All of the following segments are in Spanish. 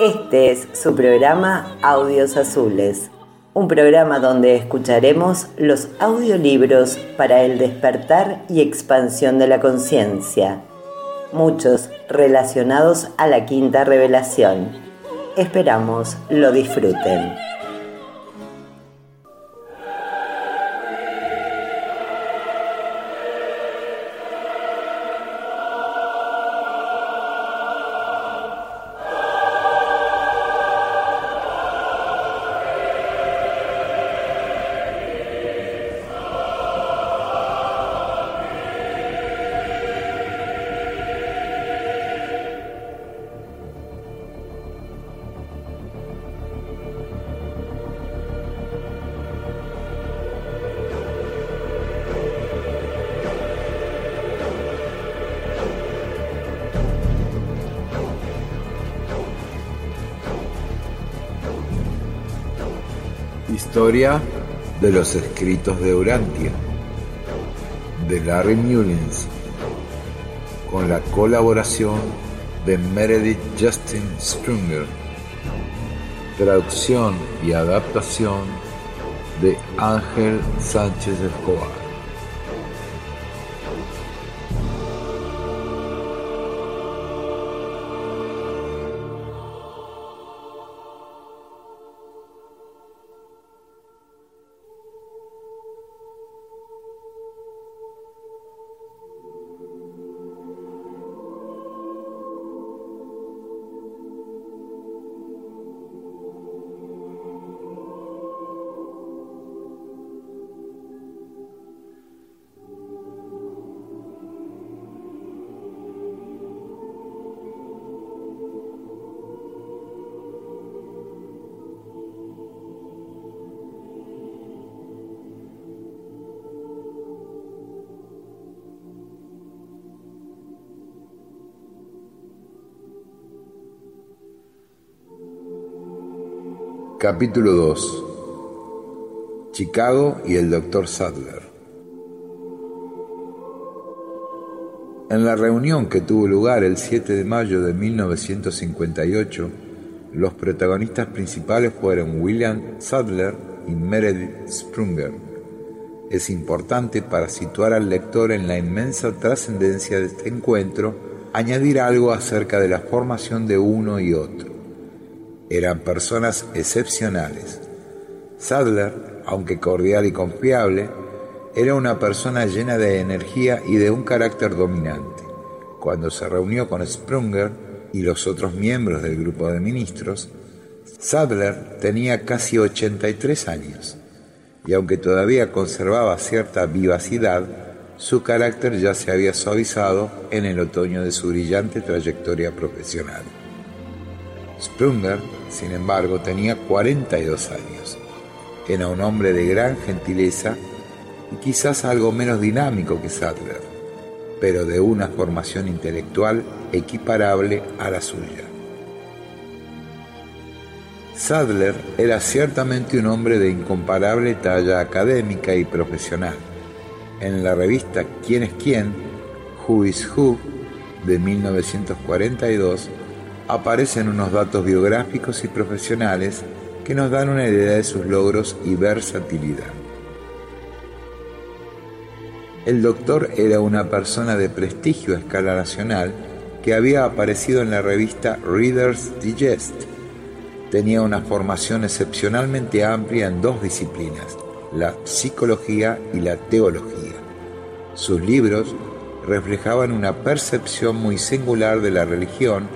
Este es su programa Audios Azules, un programa donde escucharemos los audiolibros para el despertar y expansión de la conciencia, muchos relacionados a la quinta revelación. Esperamos lo disfruten. Historia de los escritos de Urantia, de Larry Mullins, con la colaboración de Meredith Justin Strunger, traducción y adaptación de Ángel Sánchez Escobar. Capítulo 2 Chicago y el Dr. Sadler En la reunión que tuvo lugar el 7 de mayo de 1958, los protagonistas principales fueron William Sadler y Meredith Sprunger. Es importante para situar al lector en la inmensa trascendencia de este encuentro añadir algo acerca de la formación de uno y otro. Eran personas excepcionales. Sadler, aunque cordial y confiable, era una persona llena de energía y de un carácter dominante. Cuando se reunió con Sprunger y los otros miembros del grupo de ministros, Sadler tenía casi 83 años y aunque todavía conservaba cierta vivacidad, su carácter ya se había suavizado en el otoño de su brillante trayectoria profesional. Sprunger, sin embargo, tenía 42 años. Era un hombre de gran gentileza y quizás algo menos dinámico que Sadler, pero de una formación intelectual equiparable a la suya. Sadler era ciertamente un hombre de incomparable talla académica y profesional. En la revista Quién es quién, Who is Who, de 1942, aparecen unos datos biográficos y profesionales que nos dan una idea de sus logros y versatilidad. El doctor era una persona de prestigio a escala nacional que había aparecido en la revista Reader's Digest. Tenía una formación excepcionalmente amplia en dos disciplinas, la psicología y la teología. Sus libros reflejaban una percepción muy singular de la religión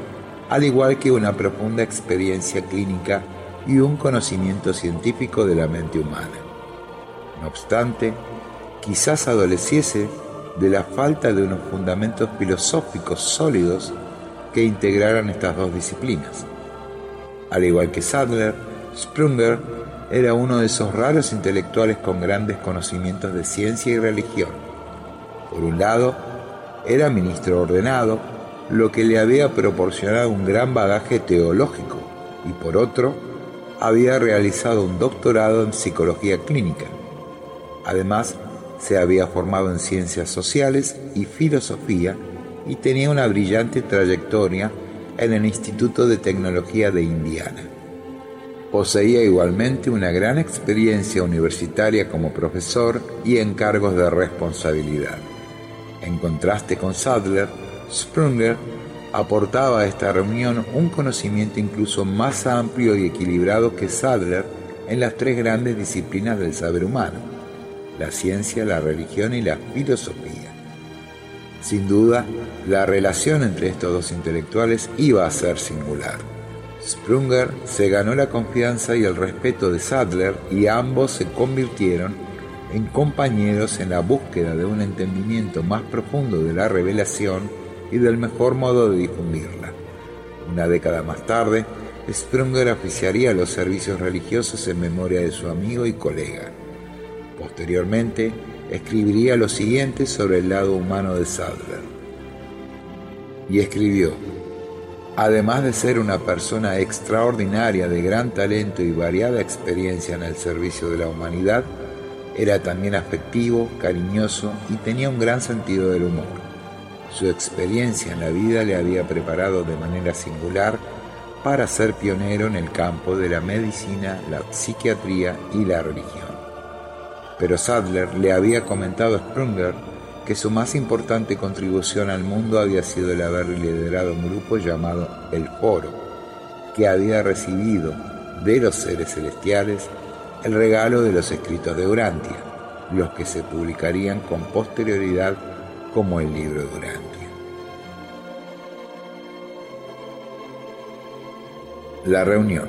al igual que una profunda experiencia clínica y un conocimiento científico de la mente humana. No obstante, quizás adoleciese de la falta de unos fundamentos filosóficos sólidos que integraran estas dos disciplinas. Al igual que Sadler, Sprunger era uno de esos raros intelectuales con grandes conocimientos de ciencia y religión. Por un lado, era ministro ordenado, lo que le había proporcionado un gran bagaje teológico y por otro, había realizado un doctorado en psicología clínica. Además, se había formado en ciencias sociales y filosofía y tenía una brillante trayectoria en el Instituto de Tecnología de Indiana. Poseía igualmente una gran experiencia universitaria como profesor y en cargos de responsabilidad. En contraste con Sadler, Sprunger aportaba a esta reunión un conocimiento incluso más amplio y equilibrado que Sadler en las tres grandes disciplinas del saber humano, la ciencia, la religión y la filosofía. Sin duda, la relación entre estos dos intelectuales iba a ser singular. Sprunger se ganó la confianza y el respeto de Sadler y ambos se convirtieron en compañeros en la búsqueda de un entendimiento más profundo de la revelación y del mejor modo de difundirla. Una década más tarde, Sprunger oficiaría los servicios religiosos en memoria de su amigo y colega. Posteriormente, escribiría lo siguiente sobre el lado humano de Sadler. Y escribió, además de ser una persona extraordinaria de gran talento y variada experiencia en el servicio de la humanidad, era también afectivo, cariñoso y tenía un gran sentido del humor. Su experiencia en la vida le había preparado de manera singular para ser pionero en el campo de la medicina, la psiquiatría y la religión. Pero Sadler le había comentado a Sprunger que su más importante contribución al mundo había sido el haber liderado un grupo llamado El Foro, que había recibido de los seres celestiales el regalo de los escritos de Urantia, los que se publicarían con posterioridad como el libro de Urantia. La reunión.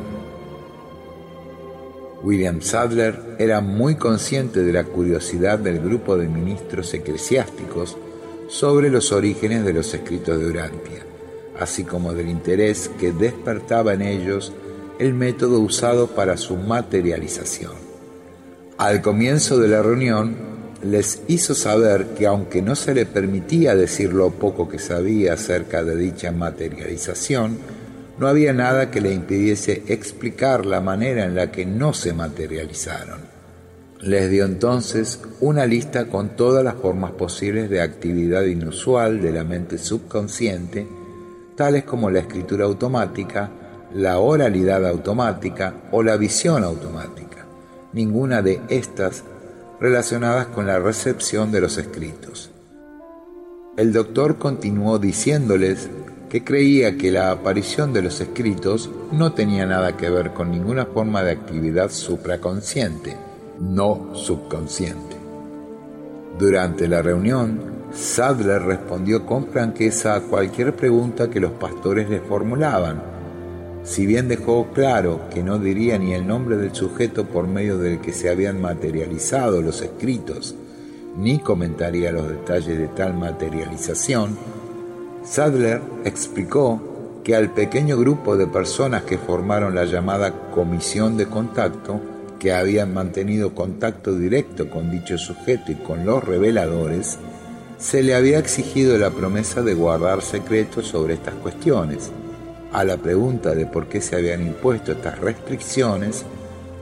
William Sadler era muy consciente de la curiosidad del grupo de ministros eclesiásticos sobre los orígenes de los escritos de Urantia, así como del interés que despertaba en ellos el método usado para su materialización. Al comienzo de la reunión, les hizo saber que aunque no se le permitía decir lo poco que sabía acerca de dicha materialización, no había nada que le impidiese explicar la manera en la que no se materializaron. Les dio entonces una lista con todas las formas posibles de actividad inusual de la mente subconsciente, tales como la escritura automática, la oralidad automática o la visión automática. Ninguna de estas relacionadas con la recepción de los escritos. El doctor continuó diciéndoles que creía que la aparición de los escritos no tenía nada que ver con ninguna forma de actividad supraconsciente, no subconsciente. Durante la reunión, Sadler respondió con franqueza a cualquier pregunta que los pastores le formulaban si bien dejó claro que no diría ni el nombre del sujeto por medio del que se habían materializado los escritos, ni comentaría los detalles de tal materialización, Sadler explicó que al pequeño grupo de personas que formaron la llamada comisión de contacto, que habían mantenido contacto directo con dicho sujeto y con los reveladores, se le había exigido la promesa de guardar secretos sobre estas cuestiones a la pregunta de por qué se habían impuesto estas restricciones,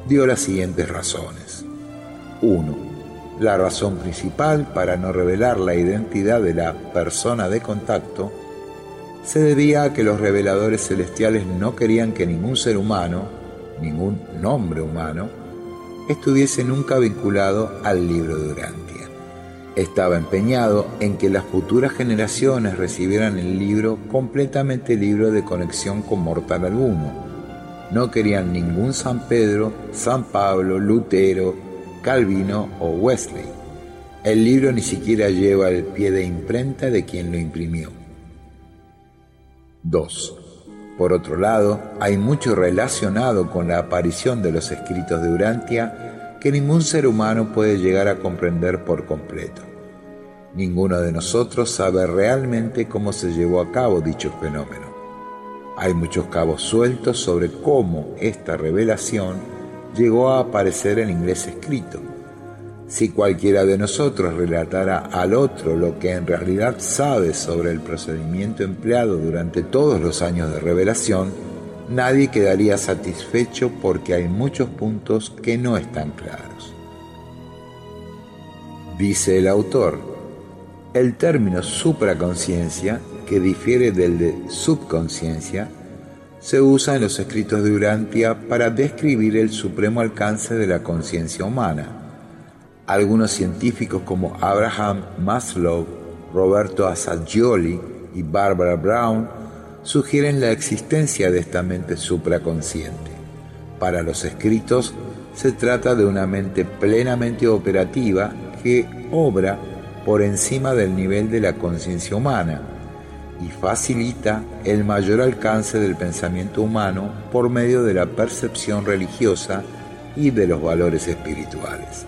dio las siguientes razones. 1. La razón principal para no revelar la identidad de la persona de contacto se debía a que los reveladores celestiales no querían que ningún ser humano, ningún nombre humano, estuviese nunca vinculado al libro de Urantia. Estaba empeñado en que las futuras generaciones recibieran el libro completamente libre de conexión con mortal alguno. No querían ningún San Pedro, San Pablo, Lutero, Calvino o Wesley. El libro ni siquiera lleva el pie de imprenta de quien lo imprimió. 2. Por otro lado, hay mucho relacionado con la aparición de los escritos de Urantia que ningún ser humano puede llegar a comprender por completo. Ninguno de nosotros sabe realmente cómo se llevó a cabo dicho fenómeno. Hay muchos cabos sueltos sobre cómo esta revelación llegó a aparecer en inglés escrito. Si cualquiera de nosotros relatara al otro lo que en realidad sabe sobre el procedimiento empleado durante todos los años de revelación, nadie quedaría satisfecho porque hay muchos puntos que no están claros. Dice el autor, el término supraconciencia que difiere del de subconsciencia, se usa en los escritos de Urantia para describir el supremo alcance de la conciencia humana. Algunos científicos como Abraham Maslow, Roberto Assagioli y Barbara Brown sugieren la existencia de esta mente supraconsciente. Para los escritos se trata de una mente plenamente operativa que obra por encima del nivel de la conciencia humana y facilita el mayor alcance del pensamiento humano por medio de la percepción religiosa y de los valores espirituales,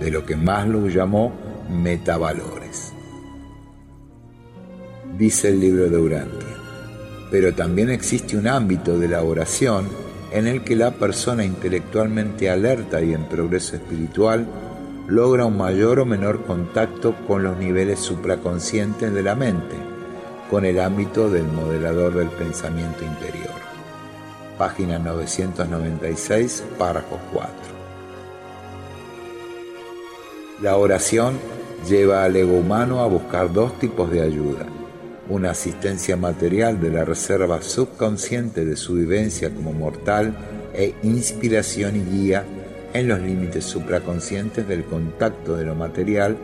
de lo que Maslow llamó metavalores. Dice el libro de Urantia, pero también existe un ámbito de la oración en el que la persona intelectualmente alerta y en progreso espiritual logra un mayor o menor contacto con los niveles supraconscientes de la mente con el ámbito del modelador del pensamiento interior. Página 996, párrafo 4. La oración lleva al ego humano a buscar dos tipos de ayuda. Una asistencia material de la reserva subconsciente de su vivencia como mortal e inspiración y guía en los límites supraconscientes del contacto de lo material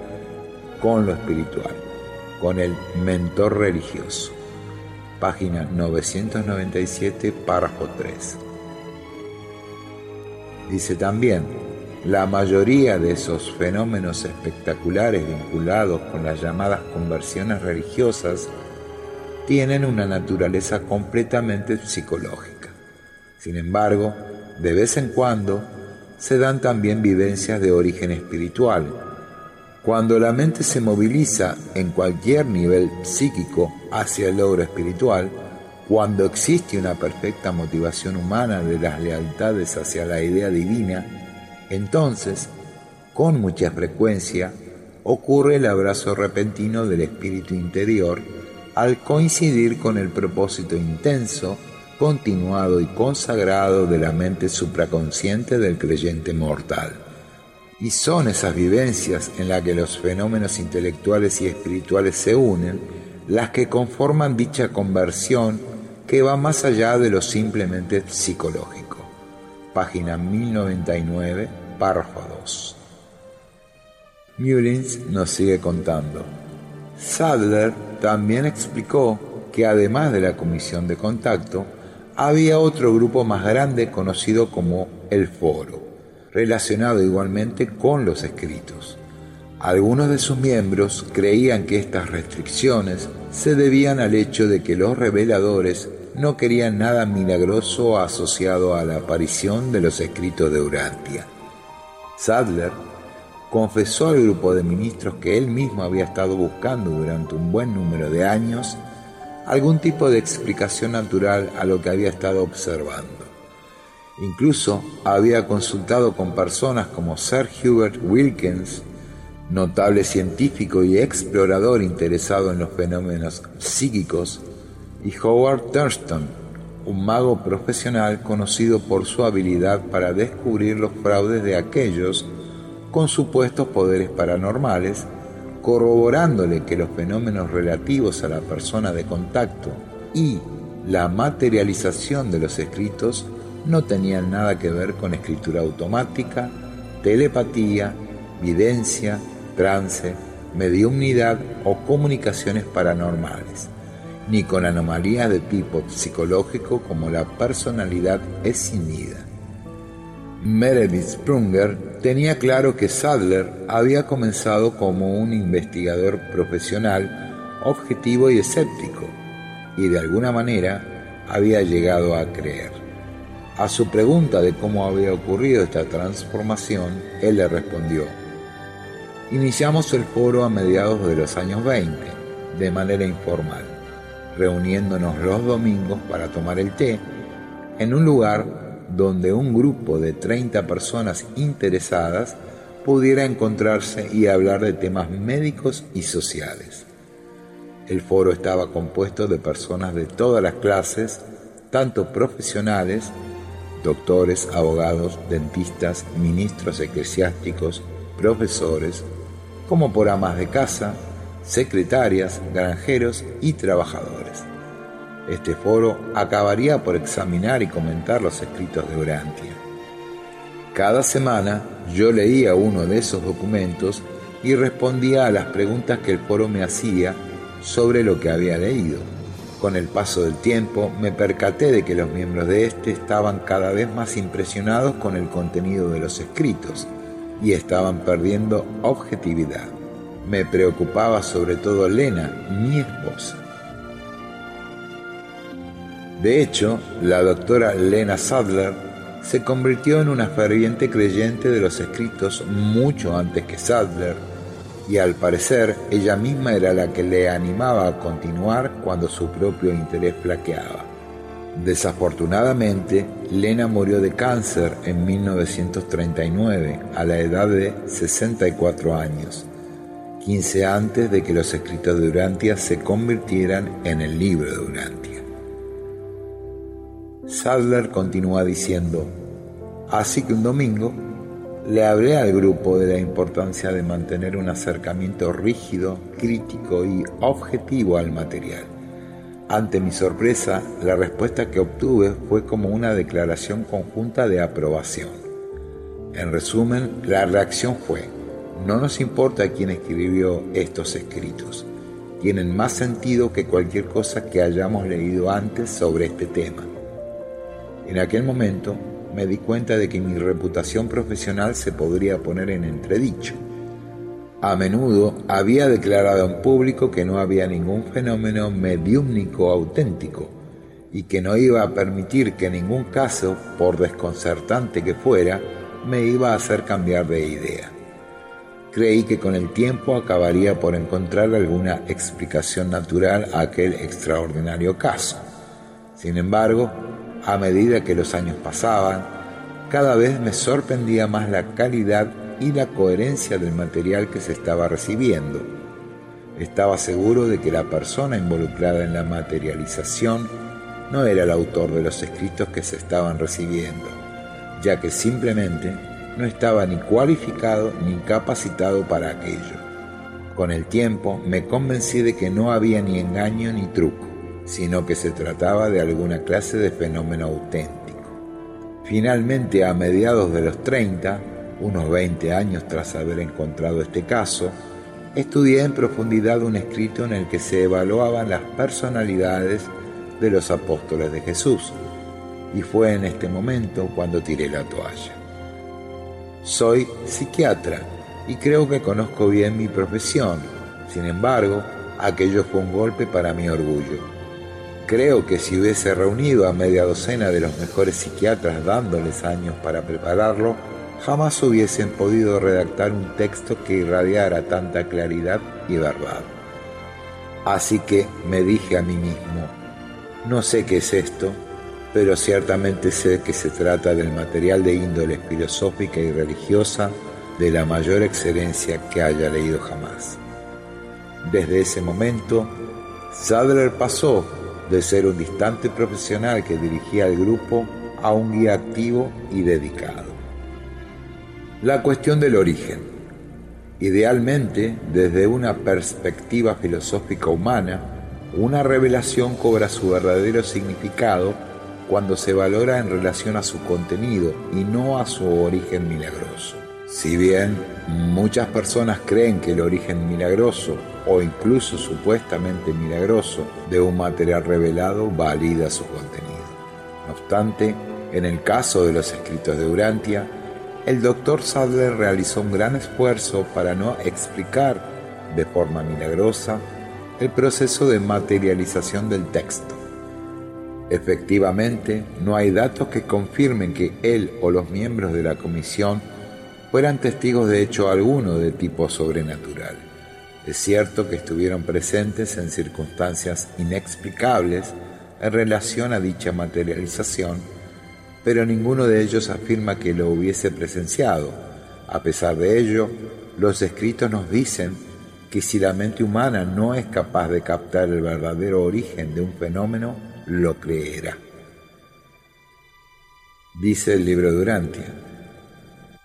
con lo espiritual con el mentor religioso. Página 997, párrafo 3. Dice también, la mayoría de esos fenómenos espectaculares vinculados con las llamadas conversiones religiosas tienen una naturaleza completamente psicológica. Sin embargo, de vez en cuando se dan también vivencias de origen espiritual, cuando la mente se moviliza en cualquier nivel psíquico hacia el logro espiritual, cuando existe una perfecta motivación humana de las lealtades hacia la idea divina, entonces, con mucha frecuencia, ocurre el abrazo repentino del espíritu interior al coincidir con el propósito intenso, continuado y consagrado de la mente supraconsciente del creyente mortal. Y son esas vivencias en las que los fenómenos intelectuales y espirituales se unen las que conforman dicha conversión que va más allá de lo simplemente psicológico. Página 1099, párrafo 2. Mullins nos sigue contando. Sadler también explicó que además de la comisión de contacto, había otro grupo más grande conocido como el foro relacionado igualmente con los escritos. Algunos de sus miembros creían que estas restricciones se debían al hecho de que los reveladores no querían nada milagroso asociado a la aparición de los escritos de Urantia. Sadler confesó al grupo de ministros que él mismo había estado buscando durante un buen número de años algún tipo de explicación natural a lo que había estado observando. Incluso había consultado con personas como Sir Hubert Wilkins, notable científico y explorador interesado en los fenómenos psíquicos, y Howard Thurston, un mago profesional conocido por su habilidad para descubrir los fraudes de aquellos con supuestos poderes paranormales, corroborándole que los fenómenos relativos a la persona de contacto y la materialización de los escritos no tenían nada que ver con escritura automática, telepatía, videncia, trance, mediumnidad o comunicaciones paranormales, ni con anomalías de tipo psicológico como la personalidad escindida. Meredith Sprunger tenía claro que Sadler había comenzado como un investigador profesional, objetivo y escéptico, y de alguna manera había llegado a creer. A su pregunta de cómo había ocurrido esta transformación, él le respondió, Iniciamos el foro a mediados de los años 20, de manera informal, reuniéndonos los domingos para tomar el té en un lugar donde un grupo de 30 personas interesadas pudiera encontrarse y hablar de temas médicos y sociales. El foro estaba compuesto de personas de todas las clases, tanto profesionales doctores, abogados, dentistas, ministros eclesiásticos, profesores, como por amas de casa, secretarias, granjeros y trabajadores. Este foro acabaría por examinar y comentar los escritos de Urantia. Cada semana yo leía uno de esos documentos y respondía a las preguntas que el foro me hacía sobre lo que había leído. Con el paso del tiempo me percaté de que los miembros de este estaban cada vez más impresionados con el contenido de los escritos y estaban perdiendo objetividad. Me preocupaba sobre todo Lena, mi esposa. De hecho, la doctora Lena Sadler se convirtió en una ferviente creyente de los escritos mucho antes que Sadler y al parecer ella misma era la que le animaba a continuar cuando su propio interés flaqueaba. Desafortunadamente, Lena murió de cáncer en 1939 a la edad de 64 años, 15 antes de que los escritos de Urantia se convirtieran en el libro de Urantia. Sadler continúa diciendo, así que un domingo le hablé al grupo de la importancia de mantener un acercamiento rígido, crítico y objetivo al material. Ante mi sorpresa, la respuesta que obtuve fue como una declaración conjunta de aprobación. En resumen, la reacción fue, no nos importa quién escribió estos escritos, tienen más sentido que cualquier cosa que hayamos leído antes sobre este tema. En aquel momento me di cuenta de que mi reputación profesional se podría poner en entredicho. A menudo había declarado en público que no había ningún fenómeno mediúmnico auténtico y que no iba a permitir que ningún caso, por desconcertante que fuera, me iba a hacer cambiar de idea. Creí que con el tiempo acabaría por encontrar alguna explicación natural a aquel extraordinario caso. Sin embargo, a medida que los años pasaban, cada vez me sorprendía más la calidad y la coherencia del material que se estaba recibiendo. Estaba seguro de que la persona involucrada en la materialización no era el autor de los escritos que se estaban recibiendo, ya que simplemente no estaba ni cualificado ni capacitado para aquello. Con el tiempo me convencí de que no había ni engaño ni truco sino que se trataba de alguna clase de fenómeno auténtico. Finalmente, a mediados de los 30, unos 20 años tras haber encontrado este caso, estudié en profundidad un escrito en el que se evaluaban las personalidades de los apóstoles de Jesús, y fue en este momento cuando tiré la toalla. Soy psiquiatra y creo que conozco bien mi profesión, sin embargo, aquello fue un golpe para mi orgullo Creo que si hubiese reunido a media docena de los mejores psiquiatras dándoles años para prepararlo, jamás hubiesen podido redactar un texto que irradiara tanta claridad y verdad. Así que me dije a mí mismo, no sé qué es esto, pero ciertamente sé que se trata del material de índole filosófica y religiosa de la mayor excelencia que haya leído jamás. Desde ese momento, Sadler pasó de ser un distante profesional que dirigía el grupo a un guía activo y dedicado. La cuestión del origen. Idealmente, desde una perspectiva filosófica humana, una revelación cobra su verdadero significado cuando se valora en relación a su contenido y no a su origen milagroso. Si bien muchas personas creen que el origen milagroso o incluso supuestamente milagroso de un material revelado valida su contenido. No obstante, en el caso de los escritos de Urantia, el doctor Sadler realizó un gran esfuerzo para no explicar de forma milagrosa el proceso de materialización del texto. Efectivamente, no hay datos que confirmen que él o los miembros de la comisión fueran testigos de hecho alguno de tipo sobrenatural. Es cierto que estuvieron presentes en circunstancias inexplicables en relación a dicha materialización, pero ninguno de ellos afirma que lo hubiese presenciado. A pesar de ello, los escritos nos dicen que si la mente humana no es capaz de captar el verdadero origen de un fenómeno, lo creerá. Dice el libro de Urantia.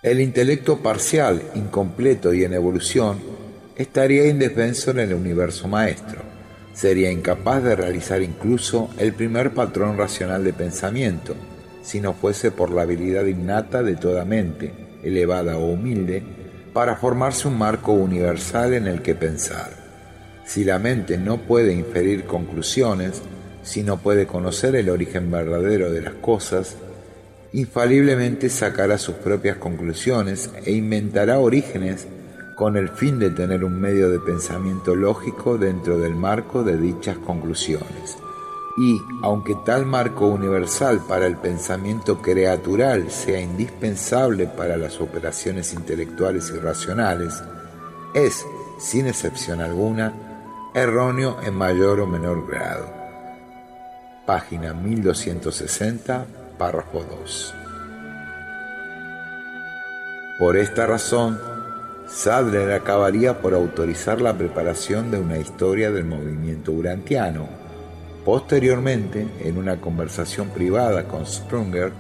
El intelecto parcial, incompleto y en evolución estaría indefenso en el universo maestro. Sería incapaz de realizar incluso el primer patrón racional de pensamiento, si no fuese por la habilidad innata de toda mente, elevada o humilde, para formarse un marco universal en el que pensar. Si la mente no puede inferir conclusiones, si no puede conocer el origen verdadero de las cosas, infaliblemente sacará sus propias conclusiones e inventará orígenes con el fin de tener un medio de pensamiento lógico dentro del marco de dichas conclusiones. Y, aunque tal marco universal para el pensamiento creatural sea indispensable para las operaciones intelectuales y racionales, es, sin excepción alguna, erróneo en mayor o menor grado. Página 1260, párrafo 2. Por esta razón, Sadler acabaría por autorizar la preparación de una historia del movimiento urantiano Posteriormente, en una conversación privada con Sprunger,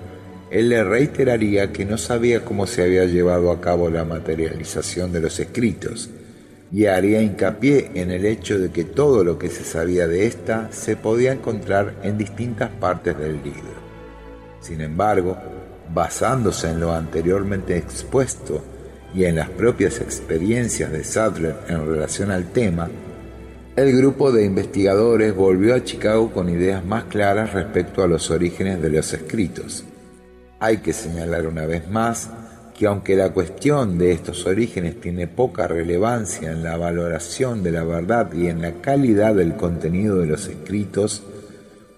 él le reiteraría que no sabía cómo se había llevado a cabo la materialización de los escritos y haría hincapié en el hecho de que todo lo que se sabía de ésta se podía encontrar en distintas partes del libro. Sin embargo, basándose en lo anteriormente expuesto y en las propias experiencias de Sadler en relación al tema, el grupo de investigadores volvió a Chicago con ideas más claras respecto a los orígenes de los escritos. Hay que señalar una vez más que aunque la cuestión de estos orígenes tiene poca relevancia en la valoración de la verdad y en la calidad del contenido de los escritos,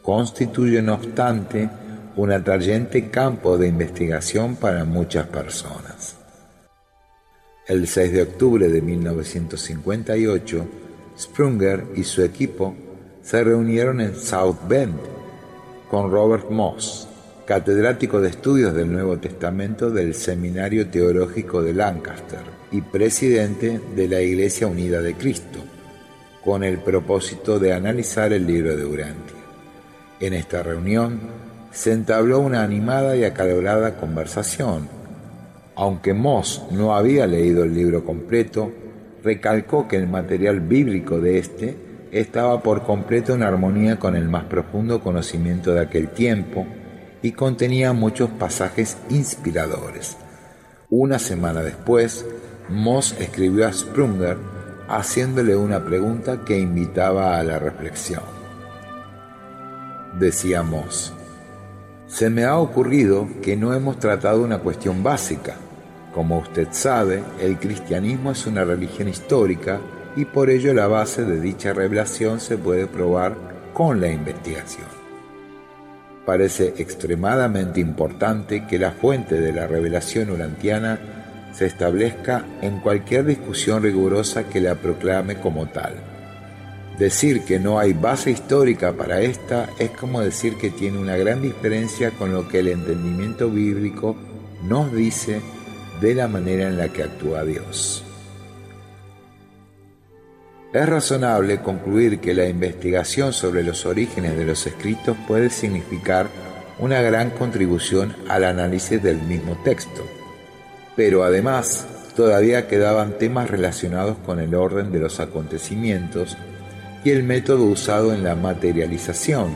constituye no obstante un atrayente campo de investigación para muchas personas. El 6 de octubre de 1958, Sprunger y su equipo se reunieron en South Bend con Robert Moss, catedrático de estudios del Nuevo Testamento del Seminario Teológico de Lancaster y presidente de la Iglesia Unida de Cristo, con el propósito de analizar el libro de Urantia. En esta reunión se entabló una animada y acalorada conversación. Aunque Moss no había leído el libro completo, recalcó que el material bíblico de éste estaba por completo en armonía con el más profundo conocimiento de aquel tiempo y contenía muchos pasajes inspiradores. Una semana después, Moss escribió a Sprunger haciéndole una pregunta que invitaba a la reflexión. Decía Moss, se me ha ocurrido que no hemos tratado una cuestión básica, como usted sabe, el cristianismo es una religión histórica y por ello la base de dicha revelación se puede probar con la investigación. Parece extremadamente importante que la fuente de la revelación urantiana se establezca en cualquier discusión rigurosa que la proclame como tal. Decir que no hay base histórica para esta es como decir que tiene una gran diferencia con lo que el entendimiento bíblico nos dice de la manera en la que actúa Dios. Es razonable concluir que la investigación sobre los orígenes de los escritos puede significar una gran contribución al análisis del mismo texto, pero además todavía quedaban temas relacionados con el orden de los acontecimientos y el método usado en la materialización,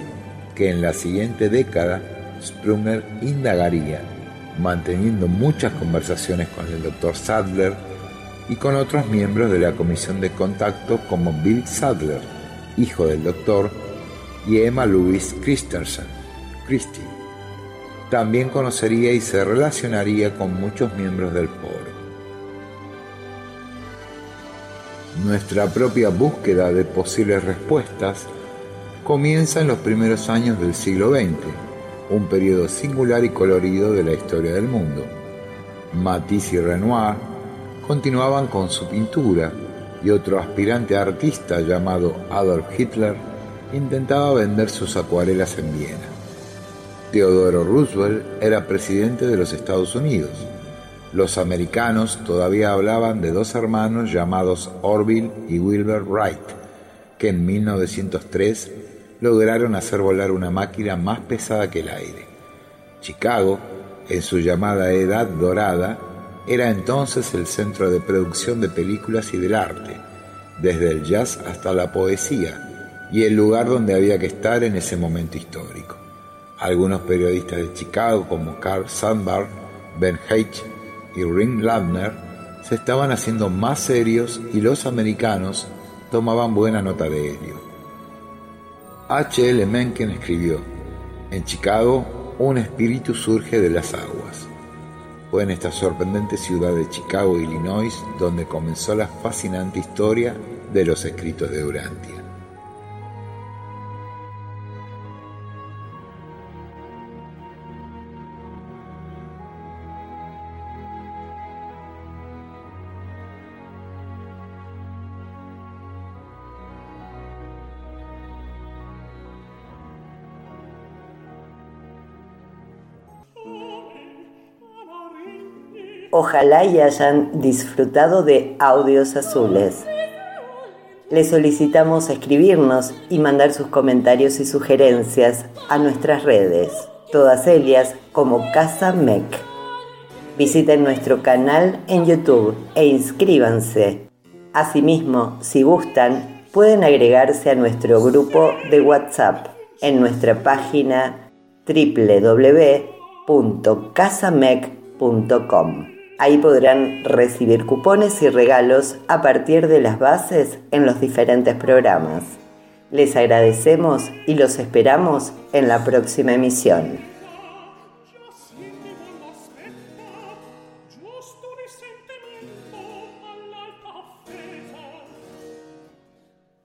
que en la siguiente década Sprunger indagaría manteniendo muchas conversaciones con el Dr. Sadler y con otros miembros de la comisión de contacto como Bill Sadler, hijo del doctor, y Emma Louise Christensen, Christie. También conocería y se relacionaría con muchos miembros del foro. Nuestra propia búsqueda de posibles respuestas comienza en los primeros años del siglo XX un periodo singular y colorido de la historia del mundo. Matisse y Renoir continuaban con su pintura y otro aspirante artista llamado Adolf Hitler intentaba vender sus acuarelas en Viena. Theodore Roosevelt era presidente de los Estados Unidos. Los americanos todavía hablaban de dos hermanos llamados Orville y Wilbur Wright, que en 1903 lograron hacer volar una máquina más pesada que el aire. Chicago, en su llamada Edad Dorada, era entonces el centro de producción de películas y del arte, desde el jazz hasta la poesía y el lugar donde había que estar en ese momento histórico. Algunos periodistas de Chicago como Carl Sandburg, Ben Heich y Ring Ladner se estaban haciendo más serios y los americanos tomaban buena nota de ello. H. L. Mencken escribió, en Chicago un espíritu surge de las aguas. Fue en esta sorprendente ciudad de Chicago, Illinois, donde comenzó la fascinante historia de los escritos de Durantia. Ojalá y hayan disfrutado de audios azules. Les solicitamos escribirnos y mandar sus comentarios y sugerencias a nuestras redes, todas ellas como Casa MEC. Visiten nuestro canal en YouTube e inscríbanse. Asimismo, si gustan, pueden agregarse a nuestro grupo de WhatsApp en nuestra página www.casamec.com. Ahí podrán recibir cupones y regalos a partir de las bases en los diferentes programas. Les agradecemos y los esperamos en la próxima emisión.